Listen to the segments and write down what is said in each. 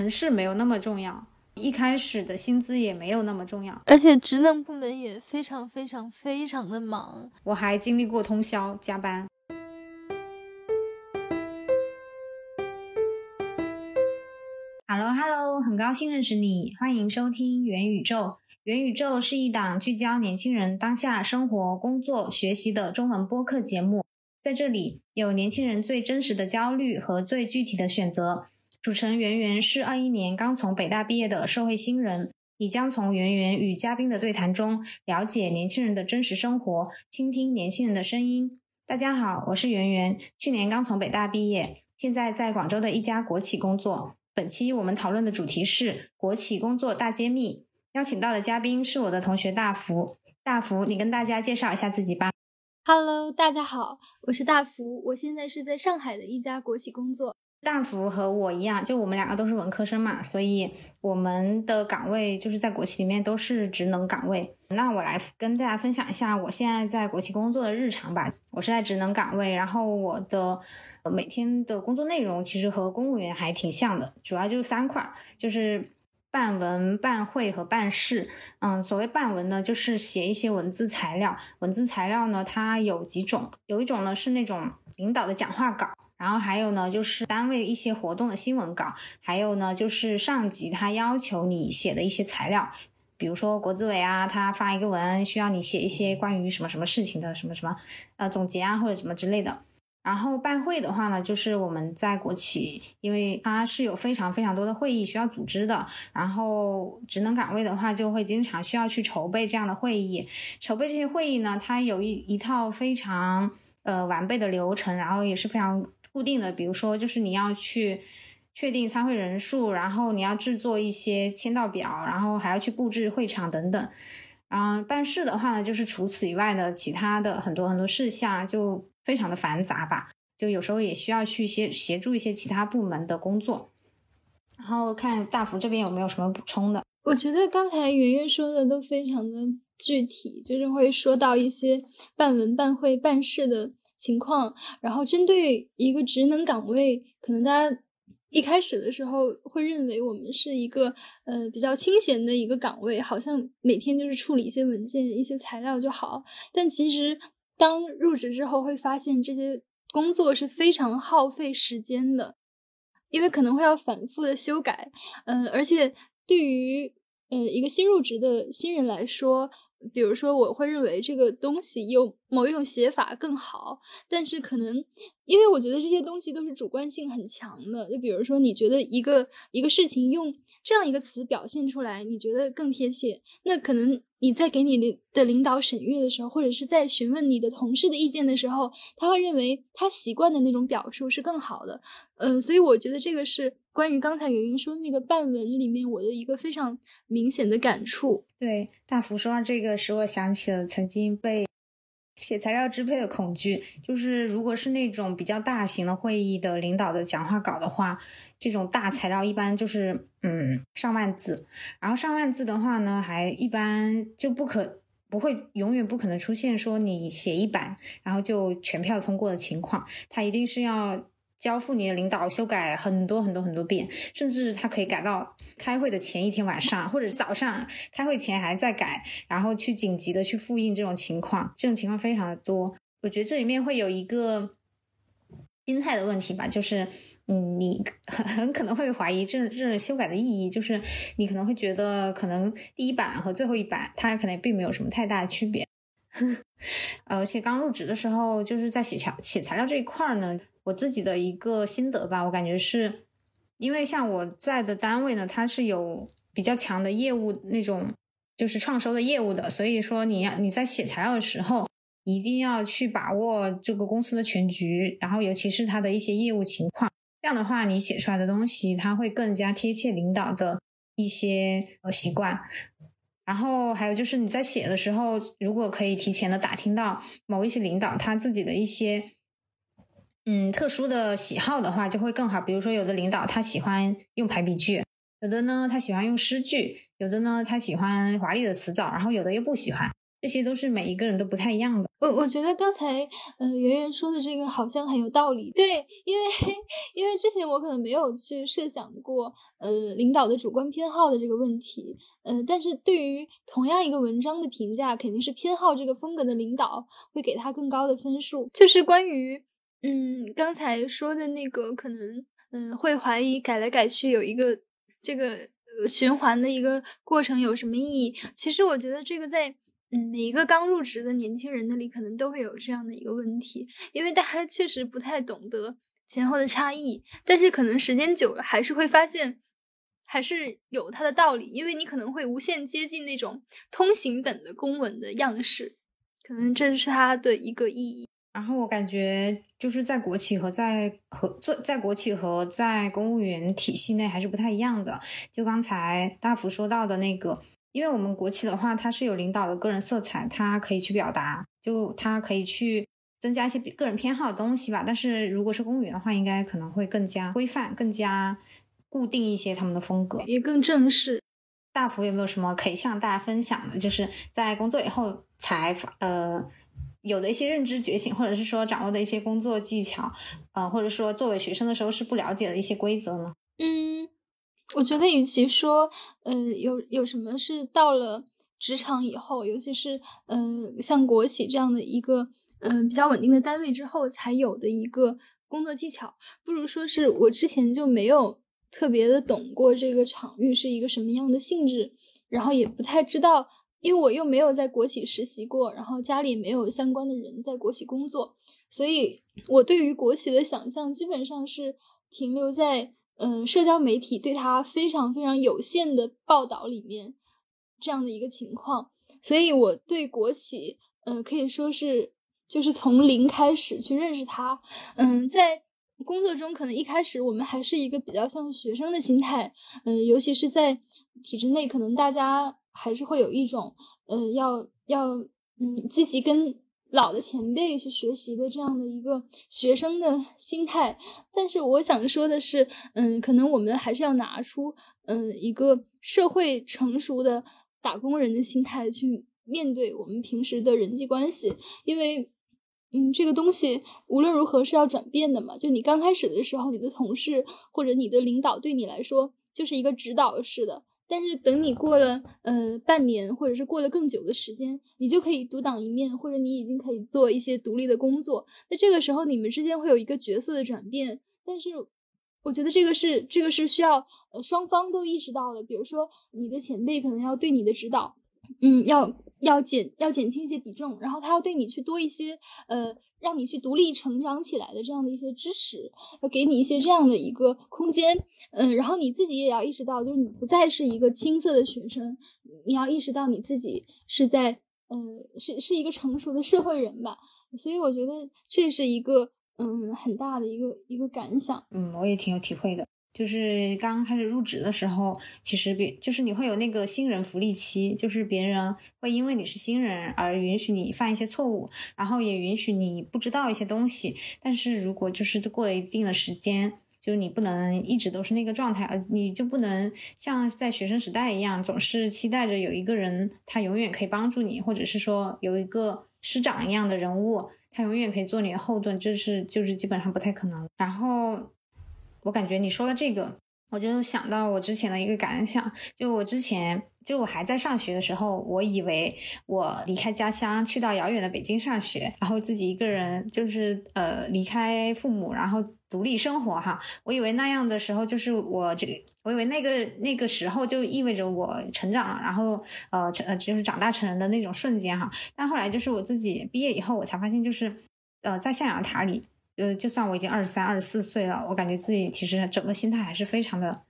城市没有那么重要，一开始的薪资也没有那么重要，而且职能部门也非常非常非常的忙。我还经历过通宵加班。Hello Hello，很高兴认识你，欢迎收听元宇宙。元宇宙是一档聚焦年轻人当下生活、工作、学习的中文播客节目，在这里有年轻人最真实的焦虑和最具体的选择。主持人圆圆是二一年刚从北大毕业的社会新人，你将从圆圆与嘉宾的对谈中了解年轻人的真实生活，倾听年轻人的声音。大家好，我是圆圆，去年刚从北大毕业，现在在广州的一家国企工作。本期我们讨论的主题是国企工作大揭秘，邀请到的嘉宾是我的同学大福。大福，你跟大家介绍一下自己吧。Hello，大家好，我是大福，我现在是在上海的一家国企工作。大福和我一样，就我们两个都是文科生嘛，所以我们的岗位就是在国企里面都是职能岗位。那我来跟大家分享一下我现在在国企工作的日常吧。我是在职能岗位，然后我的每天的工作内容其实和公务员还挺像的，主要就是三块，就是办文、办会和办事。嗯，所谓办文呢，就是写一些文字材料。文字材料呢，它有几种，有一种呢是那种领导的讲话稿。然后还有呢，就是单位一些活动的新闻稿，还有呢，就是上级他要求你写的一些材料，比如说国资委啊，他发一个文需要你写一些关于什么什么事情的什么什么呃总结啊或者什么之类的。然后办会的话呢，就是我们在国企，因为它是有非常非常多的会议需要组织的，然后职能岗位的话就会经常需要去筹备这样的会议，筹备这些会议呢，它有一一套非常呃完备的流程，然后也是非常。固定的，比如说，就是你要去确定参会人数，然后你要制作一些签到表，然后还要去布置会场等等。然后，办事的话呢，就是除此以外的其他的很多很多事项，就非常的繁杂吧。就有时候也需要去协协助一些其他部门的工作。然后看大福这边有没有什么补充的？我觉得刚才圆圆说的都非常的具体，就是会说到一些办文、办会、办事的。情况，然后针对一个职能岗位，可能大家一开始的时候会认为我们是一个呃比较清闲的一个岗位，好像每天就是处理一些文件、一些材料就好。但其实当入职之后，会发现这些工作是非常耗费时间的，因为可能会要反复的修改，嗯，而且对于呃一个新入职的新人来说。比如说，我会认为这个东西有某一种写法更好，但是可能因为我觉得这些东西都是主观性很强的。就比如说，你觉得一个一个事情用这样一个词表现出来，你觉得更贴切，那可能你在给你的领导审阅的时候，或者是在询问你的同事的意见的时候，他会认为他习惯的那种表述是更好的。嗯，所以我觉得这个是。关于刚才圆圆说的那个半文里面，我的一个非常明显的感触。对，大福说到这个，使我想起了曾经被写材料支配的恐惧。就是如果是那种比较大型的会议的领导的讲话稿的话，这种大材料一般就是嗯上万字，然后上万字的话呢，还一般就不可不会永远不可能出现说你写一版然后就全票通过的情况，它一定是要。交付你的领导修改很多很多很多遍，甚至他可以改到开会的前一天晚上或者早上开会前还在改，然后去紧急的去复印这种情况，这种情况非常的多。我觉得这里面会有一个心态的问题吧，就是嗯，你很 很可能会怀疑这这修改的意义，就是你可能会觉得可能第一版和最后一版它可能并没有什么太大的区别。而且刚入职的时候，就是在写材写材料这一块儿呢。我自己的一个心得吧，我感觉是，因为像我在的单位呢，它是有比较强的业务那种，就是创收的业务的，所以说你要你在写材料的时候，一定要去把握这个公司的全局，然后尤其是它的一些业务情况，这样的话你写出来的东西，它会更加贴切领导的一些呃习惯。然后还有就是你在写的时候，如果可以提前的打听到某一些领导他自己的一些。嗯，特殊的喜好的话就会更好。比如说，有的领导他喜欢用排比句，有的呢他喜欢用诗句，有的呢他喜欢华丽的词藻，然后有的又不喜欢。这些都是每一个人都不太一样的。我我觉得刚才呃圆圆说的这个好像很有道理。对，因为因为之前我可能没有去设想过呃领导的主观偏好的这个问题。呃，但是对于同样一个文章的评价，肯定是偏好这个风格的领导会给他更高的分数。就是关于嗯刚才说的那个可能嗯会怀疑改来改去有一个这个循环的一个过程有什么意义？其实我觉得这个在。嗯，每一个刚入职的年轻人那里可能都会有这样的一个问题，因为大家确实不太懂得前后的差异，但是可能时间久了还是会发现，还是有它的道理，因为你可能会无限接近那种通行本的公文的样式，可能这是它的一个意义。然后我感觉就是在国企和在和做在国企和在公务员体系内还是不太一样的，就刚才大福说到的那个。因为我们国企的话，它是有领导的个人色彩，它可以去表达，就它可以去增加一些个人偏好的东西吧。但是如果是公务员的话，应该可能会更加规范、更加固定一些他们的风格，也更正式。大福有没有什么可以向大家分享的？就是在工作以后才呃有的一些认知觉醒，或者是说掌握的一些工作技巧，呃，或者说作为学生的时候是不了解的一些规则呢？嗯。我觉得，与其说，呃，有有什么是到了职场以后，尤其是，呃，像国企这样的一个，嗯，比较稳定的单位之后才有的一个工作技巧，不如说是我之前就没有特别的懂过这个场域是一个什么样的性质，然后也不太知道，因为我又没有在国企实习过，然后家里没有相关的人在国企工作，所以我对于国企的想象基本上是停留在。嗯，社交媒体对他非常非常有限的报道里面，这样的一个情况，所以我对国企，嗯，可以说是就是从零开始去认识它。嗯，在工作中，可能一开始我们还是一个比较像学生的心态，嗯，尤其是在体制内，可能大家还是会有一种，嗯，要要嗯积极跟。老的前辈去学习的这样的一个学生的心态，但是我想说的是，嗯，可能我们还是要拿出，嗯，一个社会成熟的打工人的心态去面对我们平时的人际关系，因为，嗯，这个东西无论如何是要转变的嘛。就你刚开始的时候，你的同事或者你的领导对你来说就是一个指导式的。但是等你过了呃半年，或者是过了更久的时间，你就可以独当一面，或者你已经可以做一些独立的工作。那这个时候你们之间会有一个角色的转变。但是我觉得这个是这个是需要呃双方都意识到的。比如说你的前辈可能要对你的指导，嗯，要要减要减轻一些比重，然后他要对你去多一些呃。让你去独立成长起来的这样的一些支持，要给你一些这样的一个空间，嗯，然后你自己也要意识到，就是你不再是一个青涩的学生，你要意识到你自己是在，嗯，是是一个成熟的社会人吧。所以我觉得这是一个，嗯，很大的一个一个感想。嗯，我也挺有体会的。就是刚开始入职的时候，其实别就是你会有那个新人福利期，就是别人会因为你是新人而允许你犯一些错误，然后也允许你不知道一些东西。但是如果就是过了一定的时间，就是你不能一直都是那个状态，而你就不能像在学生时代一样，总是期待着有一个人他永远可以帮助你，或者是说有一个师长一样的人物，他永远可以做你的后盾，这是就是基本上不太可能。然后。我感觉你说的这个，我就想到我之前的一个感想，就我之前就我还在上学的时候，我以为我离开家乡去到遥远的北京上学，然后自己一个人就是呃离开父母，然后独立生活哈。我以为那样的时候就是我这，我以为那个那个时候就意味着我成长了，然后呃成呃就是长大成人的那种瞬间哈。但后来就是我自己毕业以后，我才发现就是呃在象牙塔里。呃，就算我已经二十三、二十四岁了，我感觉自己其实整个心态还是非常的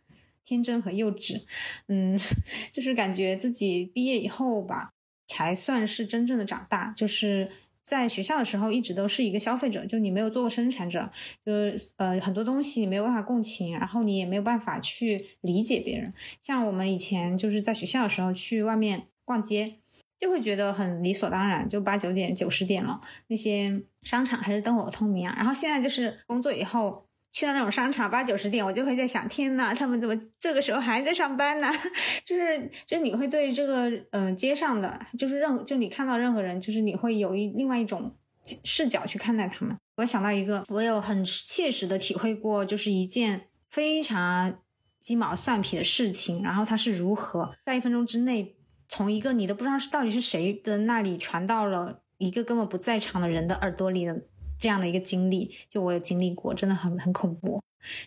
天真和幼稚。嗯，就是感觉自己毕业以后吧，才算是真正的长大。就是在学校的时候，一直都是一个消费者，就你没有做过生产者，就是呃很多东西你没有办法共情，然后你也没有办法去理解别人。像我们以前就是在学校的时候去外面逛街。就会觉得很理所当然，就八九点、九十点了，那些商场还是灯火通明啊。然后现在就是工作以后，去到那种商场八九十点，我就会在想，天呐，他们怎么这个时候还在上班呢？就是就你会对这个嗯街上的，就是任就你看到任何人，就是你会有一另外一种视角去看待他们。我想到一个，我有很切实的体会过，就是一件非常鸡毛蒜皮的事情，然后它是如何在一分钟之内，从一个你都不知道是到底是谁的那里传到了一个根本不在场的人的耳朵里的。这样的一个经历，就我有经历过，真的很很恐怖。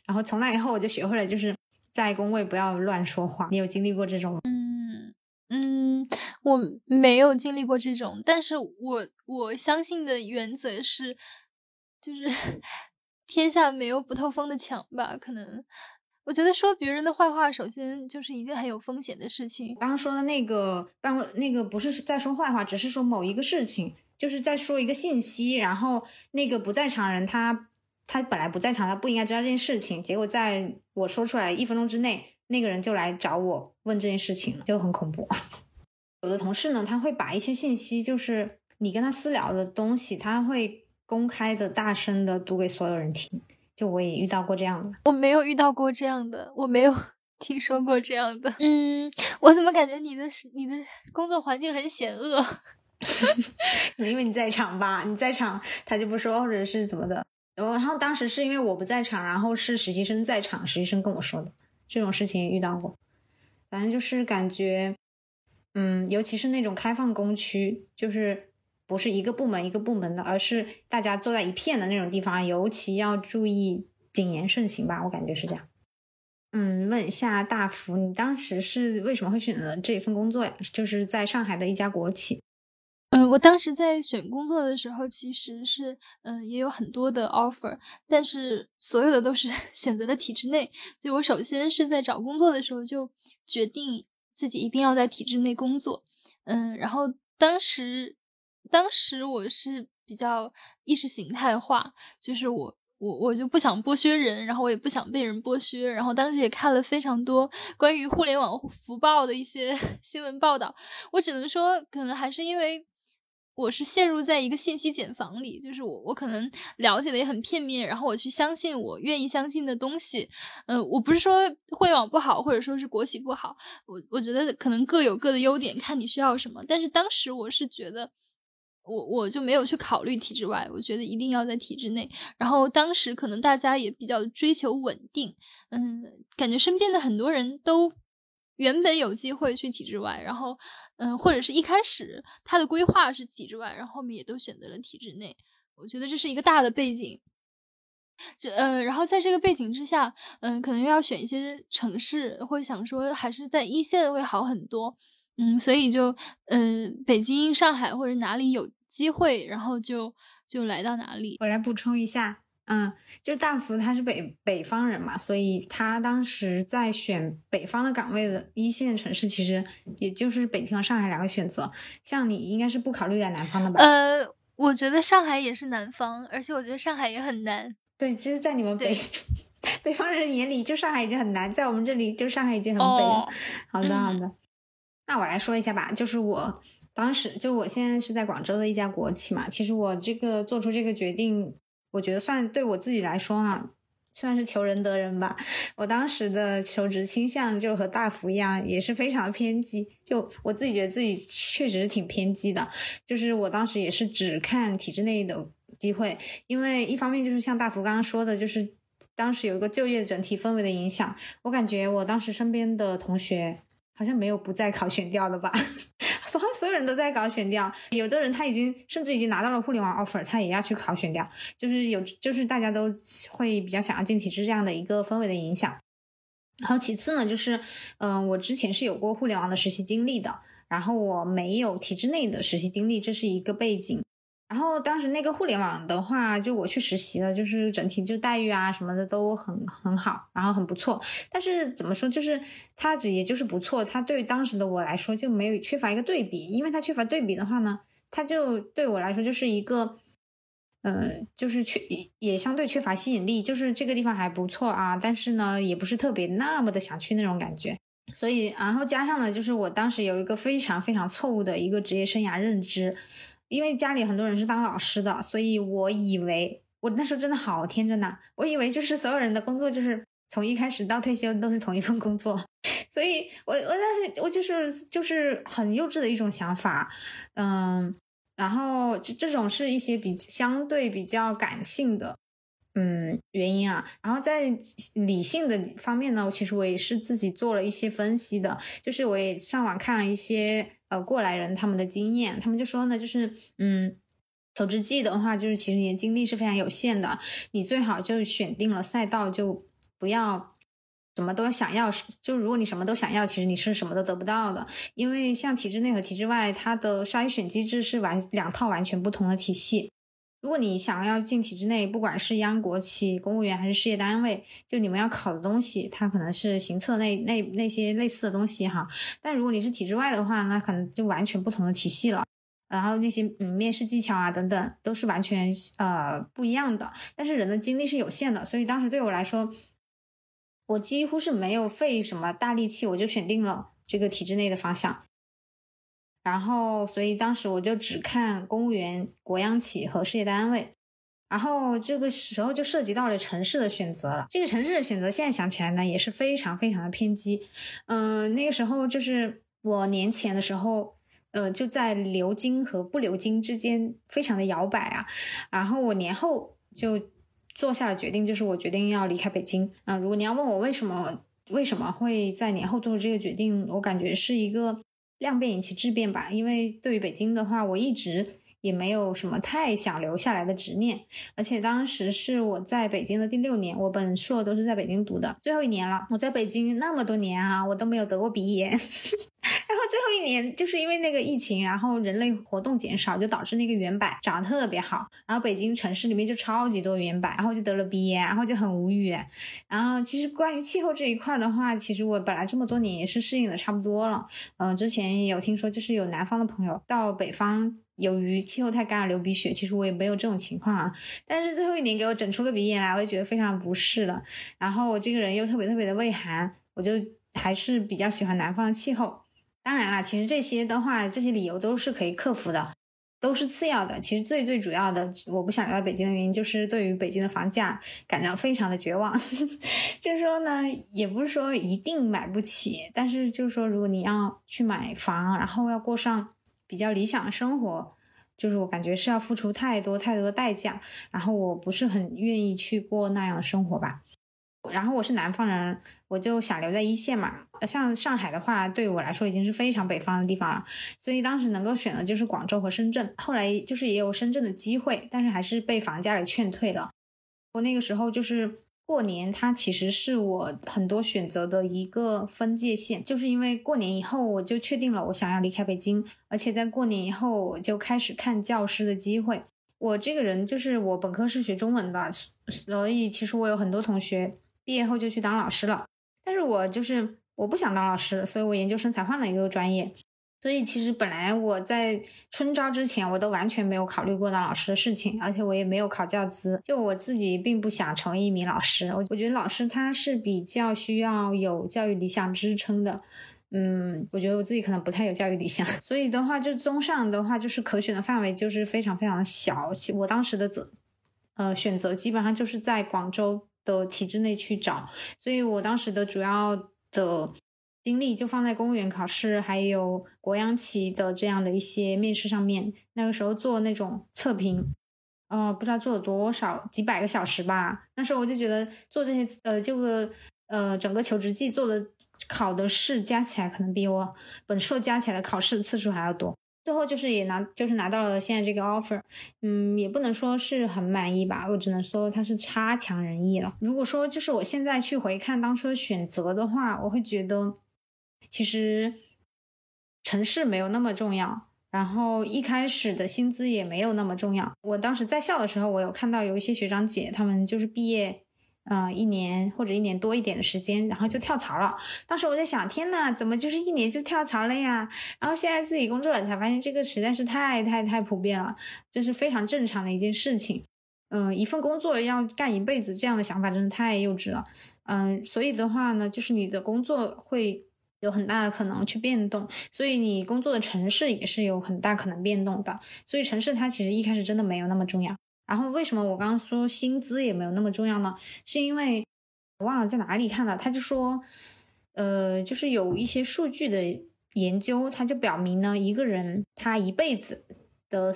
然后从那以后，我就学会了，就是在工位不要乱说话。你有经历过这种吗？嗯嗯，我没有经历过这种，但是我我相信的原则是，就是 天下没有不透风的墙吧。可能我觉得说别人的坏话，首先就是一件很有风险的事情。刚刚说的那个办公那个不是在说坏话，只是说某一个事情。就是在说一个信息，然后那个不在场人他他本来不在场，他不应该知道这件事情，结果在我说出来一分钟之内，那个人就来找我问这件事情，就很恐怖。有的同事呢，他会把一些信息，就是你跟他私聊的东西，他会公开的大声的读给所有人听。就我也遇到过这样的，我没有遇到过这样的，我没有 听说过这样的。嗯，我怎么感觉你的你的工作环境很险恶？因为你在场吧，你在场他就不说，或者是怎么的。然后当时是因为我不在场，然后是实习生在场，实习生跟我说的这种事情也遇到过。反正就是感觉，嗯，尤其是那种开放工区，就是不是一个部门一个部门的，而是大家坐在一片的那种地方，尤其要注意谨言慎行吧。我感觉是这样。嗯，问一下大福，你当时是为什么会选择这份工作呀？就是在上海的一家国企。嗯，我当时在选工作的时候，其实是嗯也有很多的 offer，但是所有的都是 选择的体制内。所以我首先是在找工作的时候就决定自己一定要在体制内工作。嗯，然后当时当时我是比较意识形态化，就是我我我就不想剥削人，然后我也不想被人剥削。然后当时也看了非常多关于互联网福报的一些 新闻报道，我只能说，可能还是因为。我是陷入在一个信息茧房里，就是我我可能了解的也很片面，然后我去相信我愿意相信的东西。嗯，我不是说互联网不好，或者说是国企不好，我我觉得可能各有各的优点，看你需要什么。但是当时我是觉得，我我就没有去考虑体制外，我觉得一定要在体制内。然后当时可能大家也比较追求稳定，嗯，感觉身边的很多人都原本有机会去体制外，然后。嗯，或者是一开始他的规划是体制外，然后后面也都选择了体制内。我觉得这是一个大的背景。这呃，然后在这个背景之下，嗯，可能要选一些城市，会想说还是在一线会好很多。嗯，所以就嗯，北京、上海或者哪里有机会，然后就就来到哪里。我来补充一下。嗯，就是大福他是北北方人嘛，所以他当时在选北方的岗位的一线城市，其实也就是北京和上海两个选择。像你应该是不考虑在南方的吧？呃，我觉得上海也是南方，而且我觉得上海也很难。对，其实，在你们北 北方人眼里，就上海已经很难，在我们这里，就上海已经很北了。好的，好的。那我来说一下吧，就是我当时，就我现在是在广州的一家国企嘛，其实我这个做出这个决定。我觉得算对我自己来说啊，算是求人得人吧。我当时的求职倾向就和大福一样，也是非常偏激。就我自己觉得自己确实是挺偏激的，就是我当时也是只看体制内的机会，因为一方面就是像大福刚刚说的，就是当时有一个就业整体氛围的影响。我感觉我当时身边的同学好像没有不在考选调的吧。好像所有人都在搞选调，有的人他已经甚至已经拿到了互联网 offer，他也要去考选调，就是有就是大家都会比较想要进体制这样的一个氛围的影响。然后其次呢，就是嗯，我之前是有过互联网的实习经历的，然后我没有体制内的实习经历，这是一个背景。然后当时那个互联网的话，就我去实习了，就是整体就待遇啊什么的都很很好，然后很不错。但是怎么说，就是它只也就是不错，它对当时的我来说就没有缺乏一个对比，因为它缺乏对比的话呢，它就对我来说就是一个，呃，就是缺也相对缺乏吸引力，就是这个地方还不错啊，但是呢也不是特别那么的想去那种感觉。所以然后加上呢，就是我当时有一个非常非常错误的一个职业生涯认知。因为家里很多人是当老师的，所以我以为我那时候真的好天真呐，我以为就是所有人的工作就是从一开始到退休都是同一份工作，所以我我但是我就是就是很幼稚的一种想法，嗯，然后这这种是一些比相对比较感性的。嗯，原因啊，然后在理性的方面呢，其实我也是自己做了一些分析的，就是我也上网看了一些呃过来人他们的经验，他们就说呢，就是嗯，求职季的话，就是其实你的精力是非常有限的，你最好就选定了赛道，就不要什么都想要，就如果你什么都想要，其实你是什么都得不到的，因为像体制内和体制外，它的筛选机制是完两套完全不同的体系。如果你想要进体制内，不管是央国企、公务员还是事业单位，就你们要考的东西，它可能是行测那那那些类似的东西哈。但如果你是体制外的话，那可能就完全不同的体系了。然后那些嗯面试技巧啊等等都是完全呃不一样的。但是人的精力是有限的，所以当时对我来说，我几乎是没有费什么大力气，我就选定了这个体制内的方向。然后，所以当时我就只看公务员、国央企和事业单位。然后这个时候就涉及到了城市的选择了。这个城市的选择，现在想起来呢，也是非常非常的偏激。嗯，那个时候就是我年前的时候，呃，就在留京和不留京之间非常的摇摆啊。然后我年后就做下了决定，就是我决定要离开北京。啊，如果你要问我为什么为什么会在年后做出这个决定，我感觉是一个。量变引起质变吧，因为对于北京的话，我一直。也没有什么太想留下来的执念，而且当时是我在北京的第六年，我本硕都是在北京读的，最后一年了。我在北京那么多年啊，我都没有得过鼻炎，最后一年就是因为那个疫情，然后人类活动减少，就导致那个原柏长得特别好，然后北京城市里面就超级多原柏，然后就得了鼻炎，然后就很无语。然后其实关于气候这一块的话，其实我本来这么多年也是适应的差不多了。嗯，之前也有听说，就是有南方的朋友到北方。由于气候太干了流鼻血，其实我也没有这种情况啊。但是最后一年给我整出个鼻炎来，我就觉得非常不适了。然后我这个人又特别特别的畏寒，我就还是比较喜欢南方的气候。当然啦，其实这些的话，这些理由都是可以克服的，都是次要的。其实最最主要的，我不想留在北京的原因，就是对于北京的房价感到非常的绝望。就是说呢，也不是说一定买不起，但是就是说，如果你要去买房，然后要过上。比较理想的生活，就是我感觉是要付出太多太多的代价，然后我不是很愿意去过那样的生活吧。然后我是南方人，我就想留在一线嘛。像上海的话，对我来说已经是非常北方的地方了，所以当时能够选的就是广州和深圳。后来就是也有深圳的机会，但是还是被房价给劝退了。我那个时候就是。过年它其实是我很多选择的一个分界线，就是因为过年以后我就确定了我想要离开北京，而且在过年以后我就开始看教师的机会。我这个人就是我本科是学中文的，所以其实我有很多同学毕业后就去当老师了，但是我就是我不想当老师，所以我研究生才换了一个专业。所以其实本来我在春招之前，我都完全没有考虑过当老师的事情，而且我也没有考教资。就我自己并不想成为一名老师，我我觉得老师他是比较需要有教育理想支撑的。嗯，我觉得我自己可能不太有教育理想，所以的话，就综上的话，就是可选的范围就是非常非常的小。我当时的择呃选择基本上就是在广州的体制内去找，所以我当时的主要的。精力就放在公务员考试，还有国央企的这样的一些面试上面。那个时候做那种测评，哦，不知道做了多少几百个小时吧。那时候我就觉得做这些，呃，这个呃，整个求职季做的考的试加起来，可能比我本硕加起来的考试的次数还要多。最后就是也拿，就是拿到了现在这个 offer，嗯，也不能说是很满意吧，我只能说它是差强人意了。如果说就是我现在去回看当初的选择的话，我会觉得。其实城市没有那么重要，然后一开始的薪资也没有那么重要。我当时在校的时候，我有看到有一些学长姐，他们就是毕业，嗯，一年或者一年多一点的时间，然后就跳槽了。当时我在想，天呐，怎么就是一年就跳槽了呀？然后现在自己工作了，才发现这个实在是太太太普遍了，这是非常正常的一件事情。嗯，一份工作要干一辈子，这样的想法真的太幼稚了。嗯，所以的话呢，就是你的工作会。有很大的可能去变动，所以你工作的城市也是有很大可能变动的。所以城市它其实一开始真的没有那么重要。然后为什么我刚刚说薪资也没有那么重要呢？是因为我忘了在哪里看了，他就说，呃，就是有一些数据的研究，他就表明呢，一个人他一辈子的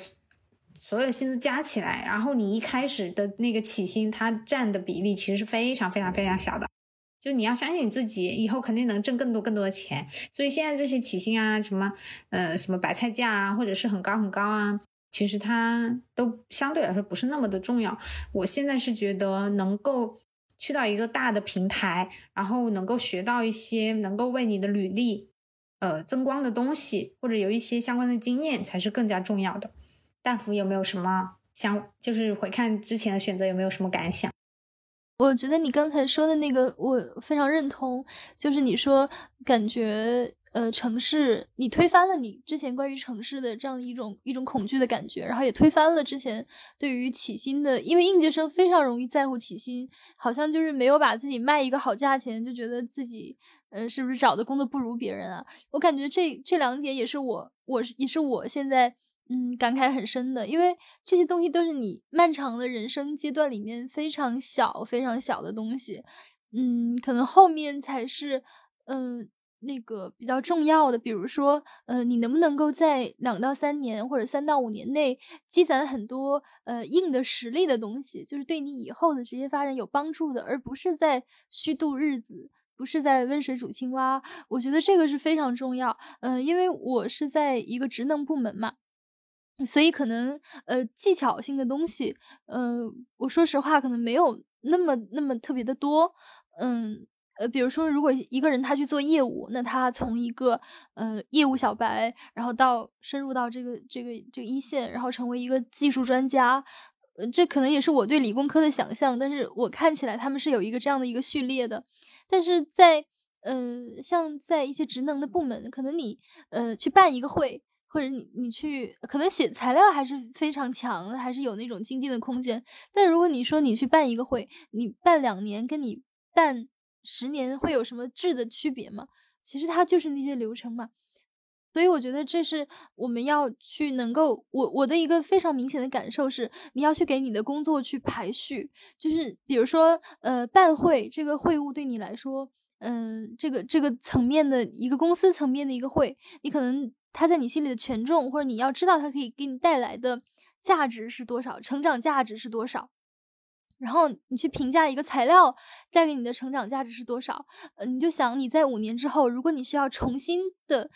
所有薪资加起来，然后你一开始的那个起薪，它占的比例其实是非常非常非常小的。就你要相信你自己，以后肯定能挣更多更多的钱。所以现在这些起薪啊，什么呃什么白菜价啊，或者是很高很高啊。其实它都相对来说不是那么的重要。我现在是觉得能够去到一个大的平台，然后能够学到一些能够为你的履历呃增光的东西，或者有一些相关的经验，才是更加重要的。大福有没有什么想，就是回看之前的选择有没有什么感想？我觉得你刚才说的那个我非常认同，就是你说感觉。呃，城市，你推翻了你之前关于城市的这样一种一种恐惧的感觉，然后也推翻了之前对于起薪的，因为应届生非常容易在乎起薪，好像就是没有把自己卖一个好价钱，就觉得自己，呃，是不是找的工作不如别人啊？我感觉这这两点也是我，我是也是我现在，嗯，感慨很深的，因为这些东西都是你漫长的人生阶段里面非常小非常小的东西，嗯，可能后面才是，嗯。那个比较重要的，比如说，呃，你能不能够在两到三年或者三到五年内积攒很多呃硬的实力的东西，就是对你以后的职业发展有帮助的，而不是在虚度日子，不是在温水煮青蛙。我觉得这个是非常重要。嗯，因为我是在一个职能部门嘛，所以可能呃技巧性的东西，嗯，我说实话可能没有那么那么特别的多，嗯。呃，比如说，如果一个人他去做业务，那他从一个呃业务小白，然后到深入到这个这个这个一线，然后成为一个技术专家，呃，这可能也是我对理工科的想象。但是我看起来他们是有一个这样的一个序列的。但是在呃，像在一些职能的部门，可能你呃去办一个会，或者你你去可能写材料还是非常强，还是有那种精进的空间。但如果你说你去办一个会，你办两年，跟你办十年会有什么质的区别吗？其实它就是那些流程嘛，所以我觉得这是我们要去能够我我的一个非常明显的感受是，你要去给你的工作去排序，就是比如说呃办会这个会务对你来说，嗯这个这个层面的一个公司层面的一个会，你可能它在你心里的权重或者你要知道它可以给你带来的价值是多少，成长价值是多少。然后你去评价一个材料带给你的成长价值是多少？呃，你就想你在五年之后，如果你需要重新的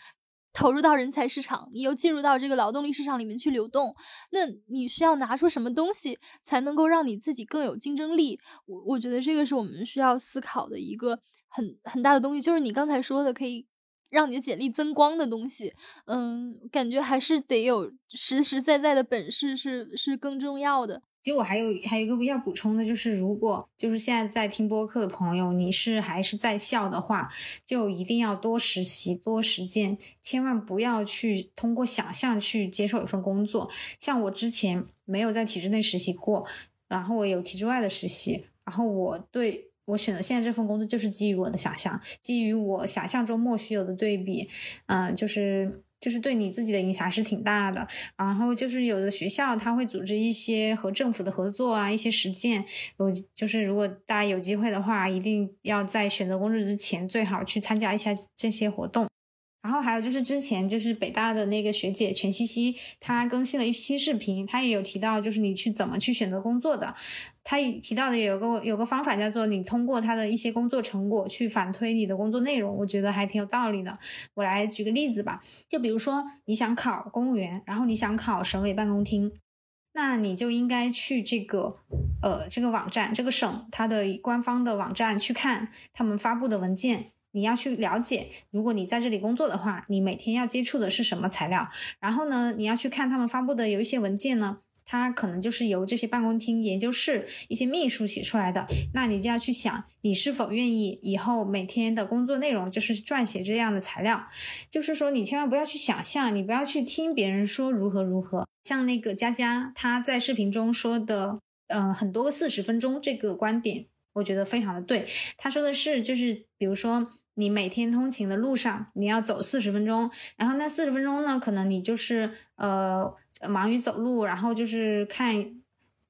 投入到人才市场，你又进入到这个劳动力市场里面去流动，那你需要拿出什么东西才能够让你自己更有竞争力？我我觉得这个是我们需要思考的一个很很大的东西，就是你刚才说的可以让你的简历增光的东西。嗯，感觉还是得有实实在在的本事是是更重要的。其实我还有还有一个要补充的，就是如果就是现在在听播客的朋友，你是还是在校的话，就一定要多实习、多实践，千万不要去通过想象去接受一份工作。像我之前没有在体制内实习过，然后我有体制外的实习，然后我对我选择现在这份工作就是基于我的想象，基于我想象中莫须有的对比，嗯，就是。就是对你自己的影响是挺大的，然后就是有的学校他会组织一些和政府的合作啊，一些实践，有就是如果大家有机会的话，一定要在选择工作之前最好去参加一下这些活动。然后还有就是之前就是北大的那个学姐全西西，她更新了一期视频，她也有提到就是你去怎么去选择工作的。他提到的有个有个方法叫做你通过他的一些工作成果去反推你的工作内容，我觉得还挺有道理的。我来举个例子吧，就比如说你想考公务员，然后你想考省委办公厅，那你就应该去这个呃这个网站，这个省它的官方的网站去看他们发布的文件。你要去了解，如果你在这里工作的话，你每天要接触的是什么材料？然后呢，你要去看他们发布的有一些文件呢，它可能就是由这些办公厅、研究室一些秘书写出来的。那你就要去想，你是否愿意以后每天的工作内容就是撰写这样的材料？就是说，你千万不要去想象，你不要去听别人说如何如何。像那个佳佳，她在视频中说的，嗯，很多个四十分钟这个观点，我觉得非常的对。他说的是，就是比如说。你每天通勤的路上，你要走四十分钟，然后那四十分钟呢，可能你就是呃忙于走路，然后就是看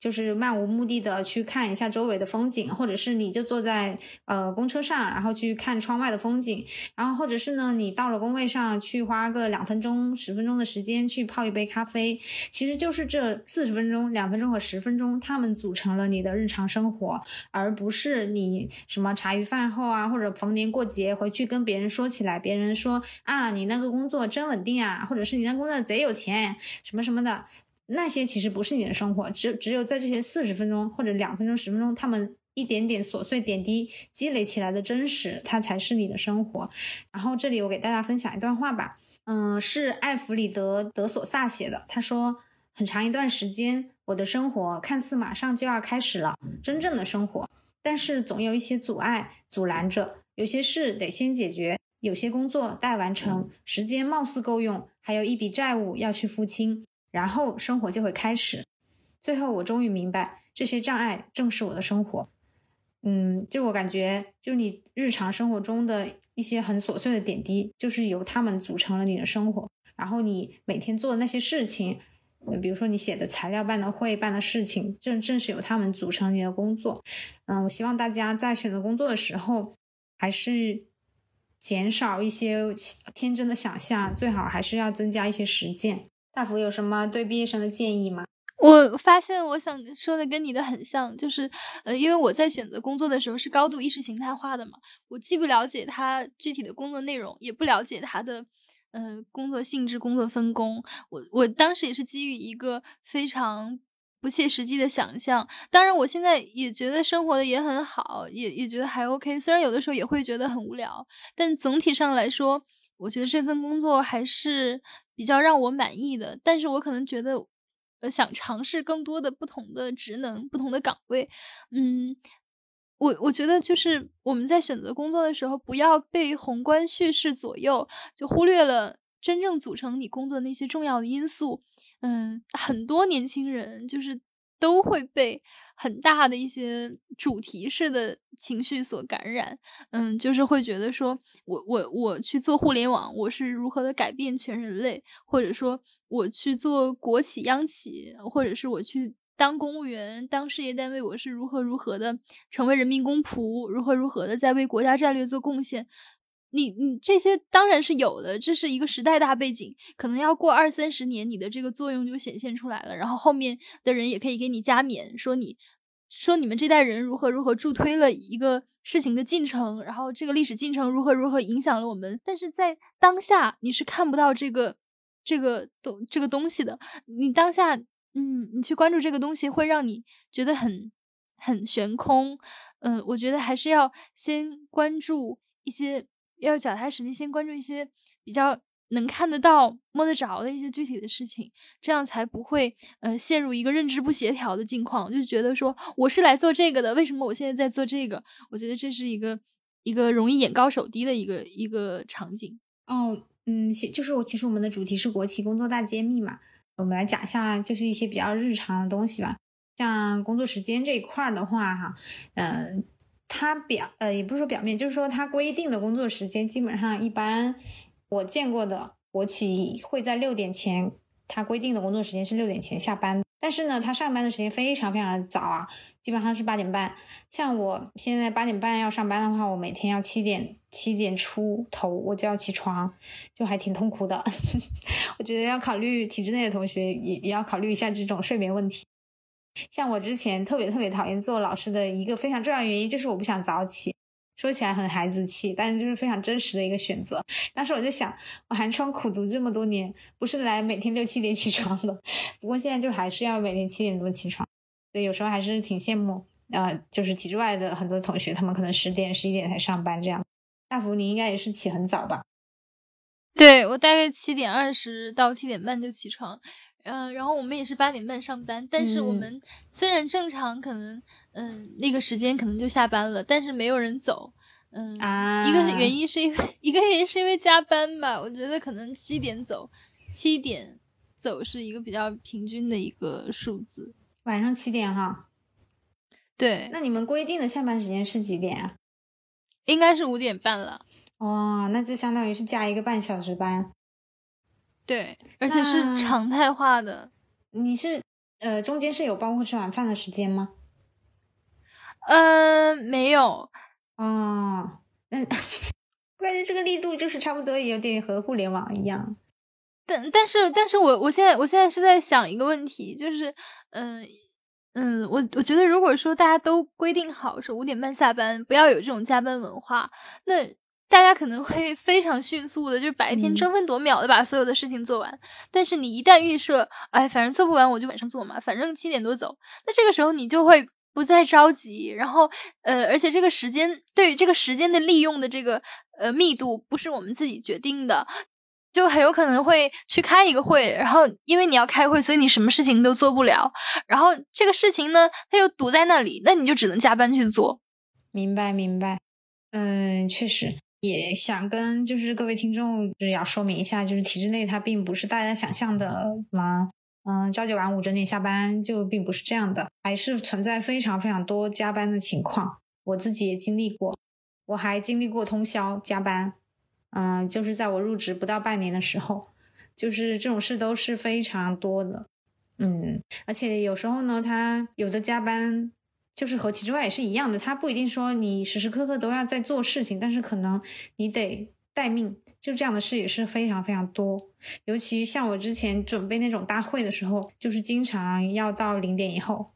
就是漫无目的的去看一下周围的风景，或者是你就坐在呃公车上，然后去看窗外的风景，然后或者是呢，你到了工位上去花个两分钟、十分钟的时间去泡一杯咖啡，其实就是这四十分钟、两分钟和十分钟，它们组成了你的日常生活，而不是你什么茶余饭后啊，或者逢年过节回去跟别人说起来，别人说啊你那个工作真稳定啊，或者是你那工作贼有钱，什么什么的。那些其实不是你的生活，只只有在这些四十分钟或者两分钟、十分钟，他们一点点琐碎点滴积累起来的真实，它才是你的生活。然后这里我给大家分享一段话吧，嗯，是艾弗里德·德索萨写的。他说：“很长一段时间，我的生活看似马上就要开始了，真正的生活，但是总有一些阻碍阻拦着，有些事得先解决，有些工作待完成，时间貌似够用，还有一笔债务要去付清。”然后生活就会开始，最后我终于明白，这些障碍正是我的生活。嗯，就我感觉，就你日常生活中的一些很琐碎的点滴，就是由他们组成了你的生活。然后你每天做的那些事情，比如说你写的材料、办的会、办的事情，正正是由他们组成你的工作。嗯，我希望大家在选择工作的时候，还是减少一些天真的想象，最好还是要增加一些实践。大福有什么对毕业生的建议吗？我发现我想说的跟你的很像，就是呃，因为我在选择工作的时候是高度意识形态化的嘛，我既不了解他具体的工作内容，也不了解他的呃工作性质、工作分工。我我当时也是基于一个非常不切实际的想象。当然，我现在也觉得生活的也很好，也也觉得还 OK。虽然有的时候也会觉得很无聊，但总体上来说，我觉得这份工作还是。比较让我满意的，但是我可能觉得，呃，想尝试更多的不同的职能、不同的岗位。嗯，我我觉得就是我们在选择工作的时候，不要被宏观叙事左右，就忽略了真正组成你工作那些重要的因素。嗯，很多年轻人就是都会被。很大的一些主题式的情绪所感染，嗯，就是会觉得说，我我我去做互联网，我是如何的改变全人类，或者说我去做国企央企，或者是我去当公务员、当事业单位，我是如何如何的成为人民公仆，如何如何的在为国家战略做贡献。你你这些当然是有的，这是一个时代大背景，可能要过二三十年，你的这个作用就显现出来了。然后后面的人也可以给你加冕，说你说你们这代人如何如何助推了一个事情的进程，然后这个历史进程如何如何影响了我们。但是在当下，你是看不到这个这个东这个东西的。你当下，嗯，你去关注这个东西，会让你觉得很很悬空。嗯，我觉得还是要先关注一些。要脚踏实地，先关注一些比较能看得到、摸得着的一些具体的事情，这样才不会呃陷入一个认知不协调的境况，就觉得说我是来做这个的，为什么我现在在做这个？我觉得这是一个一个容易眼高手低的一个一个场景。哦，嗯，其就是我其实我们的主题是国企工作大揭秘嘛，我们来讲一下就是一些比较日常的东西吧，像工作时间这一块的话，哈，嗯。它表呃也不是说表面，就是说它规定的工作时间基本上一般我见过的国企会在六点前，它规定的工作时间是六点前下班，但是呢，它上班的时间非常非常的早啊，基本上是八点半。像我现在八点半要上班的话，我每天要七点七点出头我就要起床，就还挺痛苦的。我觉得要考虑体制内的同学也也要考虑一下这种睡眠问题。像我之前特别特别讨厌做老师的一个非常重要原因，就是我不想早起。说起来很孩子气，但是就是非常真实的一个选择。当时我就想，我寒窗苦读这么多年，不是来每天六七点起床的。不过现在就还是要每天七点多起床，所以有时候还是挺羡慕啊，就是体制外的很多同学，他们可能十点、十一点才上班这样。大福，你应该也是起很早吧？对我大概七点二十到七点半就起床。嗯，然后我们也是八点半上班，但是我们虽然正常可能，嗯，那个时间可能就下班了，但是没有人走，嗯，一个原因是因为 一个原因是因为加班吧，我觉得可能七点走，七点走是一个比较平均的一个数字。晚上七点哈，对，那你们规定的下班时间是几点啊？应该是五点半了。哇，那就相当于是加一个半小时班。对，而且是常态化的。你是呃，中间是有包括吃晚饭的时间吗？嗯，没有。啊，嗯，关于这个力度就是差不多有点和互联网一样。但但是但是我我现在我现在是在想一个问题，就是嗯嗯，我我觉得如果说大家都规定好是五点半下班，不要有这种加班文化，那大家可能会非常迅速的，就是白天争分夺秒的把所有的事情做完。但是你一旦预设，哎，反正做不完我就晚上做嘛，反正七点多走，那这个时候你就会不再着急，然后呃，而且这个时间对于这个时间的利用的这个呃密度不是我们自己决定的。就很有可能会去开一个会，然后因为你要开会，所以你什么事情都做不了。然后这个事情呢，它又堵在那里，那你就只能加班去做。明白，明白。嗯，确实也想跟就是各位听众就是要说明一下，就是体制内它并不是大家想象的什么，嗯，朝九晚五整点下班，就并不是这样的，还是存在非常非常多加班的情况。我自己也经历过，我还经历过通宵加班。嗯，就是在我入职不到半年的时候，就是这种事都是非常多的。嗯，而且有时候呢，他有的加班就是和体制外也是一样的，他不一定说你时时刻刻都要在做事情，但是可能你得待命，就这样的事也是非常非常多。尤其像我之前准备那种大会的时候，就是经常要到零点以后，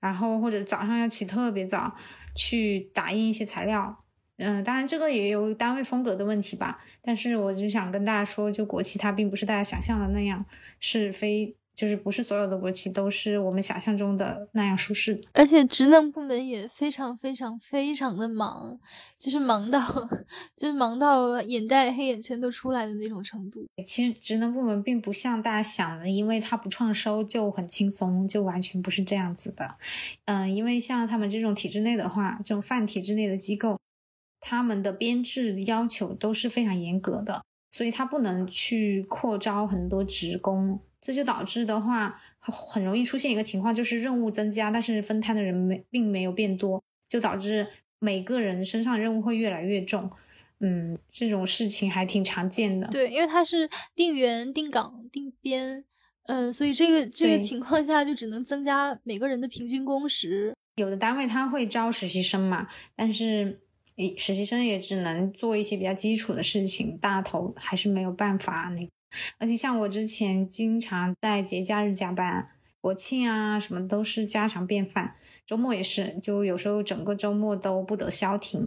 然后或者早上要起特别早去打印一些材料。嗯，当然这个也有单位风格的问题吧，但是我就想跟大家说，就国企它并不是大家想象的那样，是非就是不是所有的国企都是我们想象中的那样舒适。而且职能部门也非常非常非常的忙，就是忙到就是忙到眼袋黑眼圈都出来的那种程度。其实职能部门并不像大家想的，因为它不创收就很轻松，就完全不是这样子的。嗯，因为像他们这种体制内的话，这种泛体制内的机构。他们的编制要求都是非常严格的，所以他不能去扩招很多职工，这就导致的话，很容易出现一个情况，就是任务增加，但是分摊的人没并没有变多，就导致每个人身上任务会越来越重。嗯，这种事情还挺常见的。对，因为它是定员、定岗、定编，嗯，所以这个这个情况下就只能增加每个人的平均工时。有的单位他会招实习生嘛，但是。实习生也只能做一些比较基础的事情，大头还是没有办法那。而且像我之前经常在节假日加班，国庆啊什么都是家常便饭，周末也是，就有时候整个周末都不得消停。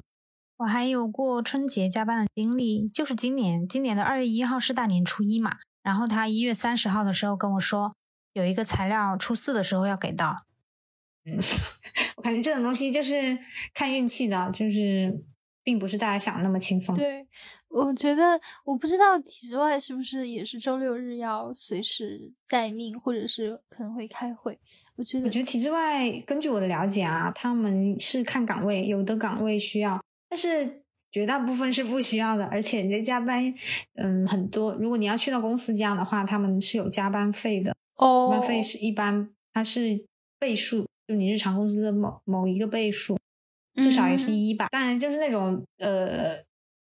我还有过春节加班的经历，就是今年，今年的二月一号是大年初一嘛，然后他一月三十号的时候跟我说，有一个材料初四的时候要给到。嗯，我感觉这种东西就是看运气的，就是并不是大家想的那么轻松。对，我觉得我不知道体制外是不是也是周六日要随时待命，或者是可能会开会。我觉得，我觉得体制外根据我的了解啊，他们是看岗位，有的岗位需要，但是绝大部分是不需要的。而且人家加班，嗯，很多。如果你要去到公司加的话，他们是有加班费的。哦，加班费是一般，它是倍数。就你日常工资的某某一个倍数，至少也是一吧。当然，就是那种呃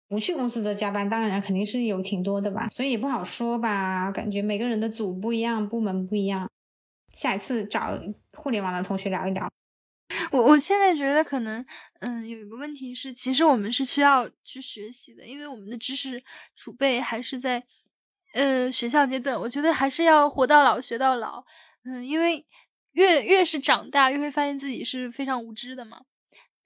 不去公司的加班，当然肯定是有挺多的吧。所以也不好说吧，感觉每个人的组不一样，部门不一样。下一次找互联网的同学聊一聊。我我现在觉得可能，嗯，有一个问题是，其实我们是需要去学习的，因为我们的知识储备还是在呃学校阶段。我觉得还是要活到老学到老，嗯，因为。越越是长大，越会发现自己是非常无知的嘛。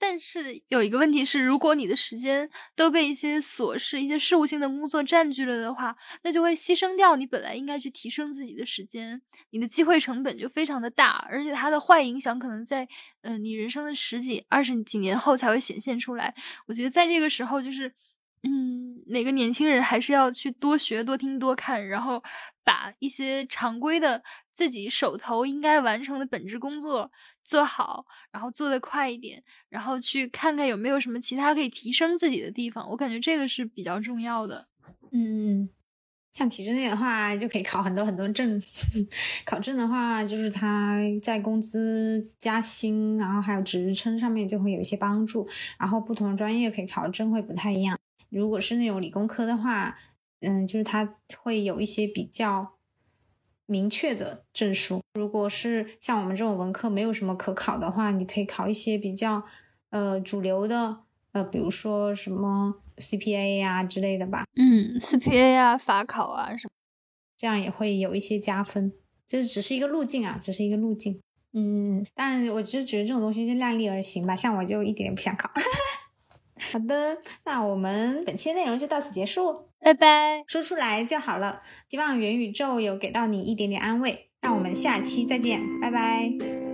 但是有一个问题是，如果你的时间都被一些琐事、一些事务性的工作占据了的话，那就会牺牲掉你本来应该去提升自己的时间，你的机会成本就非常的大，而且它的坏影响可能在嗯你人生的十几、二十几年后才会显现出来。我觉得在这个时候，就是嗯，每个年轻人还是要去多学、多听、多看，然后把一些常规的。自己手头应该完成的本职工作做好，然后做得快一点，然后去看看有没有什么其他可以提升自己的地方。我感觉这个是比较重要的。嗯，像体制内的话，就可以考很多很多证。考证的话，就是他在工资加薪，然后还有职称上面就会有一些帮助。然后不同的专业可以考证会不太一样。如果是那种理工科的话，嗯，就是他会有一些比较。明确的证书。如果是像我们这种文科没有什么可考的话，你可以考一些比较呃主流的，呃，比如说什么 CPA 呀之类的吧。嗯，CPA 啊，法考啊什么，这样也会有一些加分。这只是一个路径啊，只是一个路径。嗯，但我就觉得这种东西就量力而行吧。像我就一点也不想考。好的，那我们本期内容就到此结束，拜拜。说出来就好了。希望元宇宙有给到你一点点安慰。那我们下期再见，拜拜。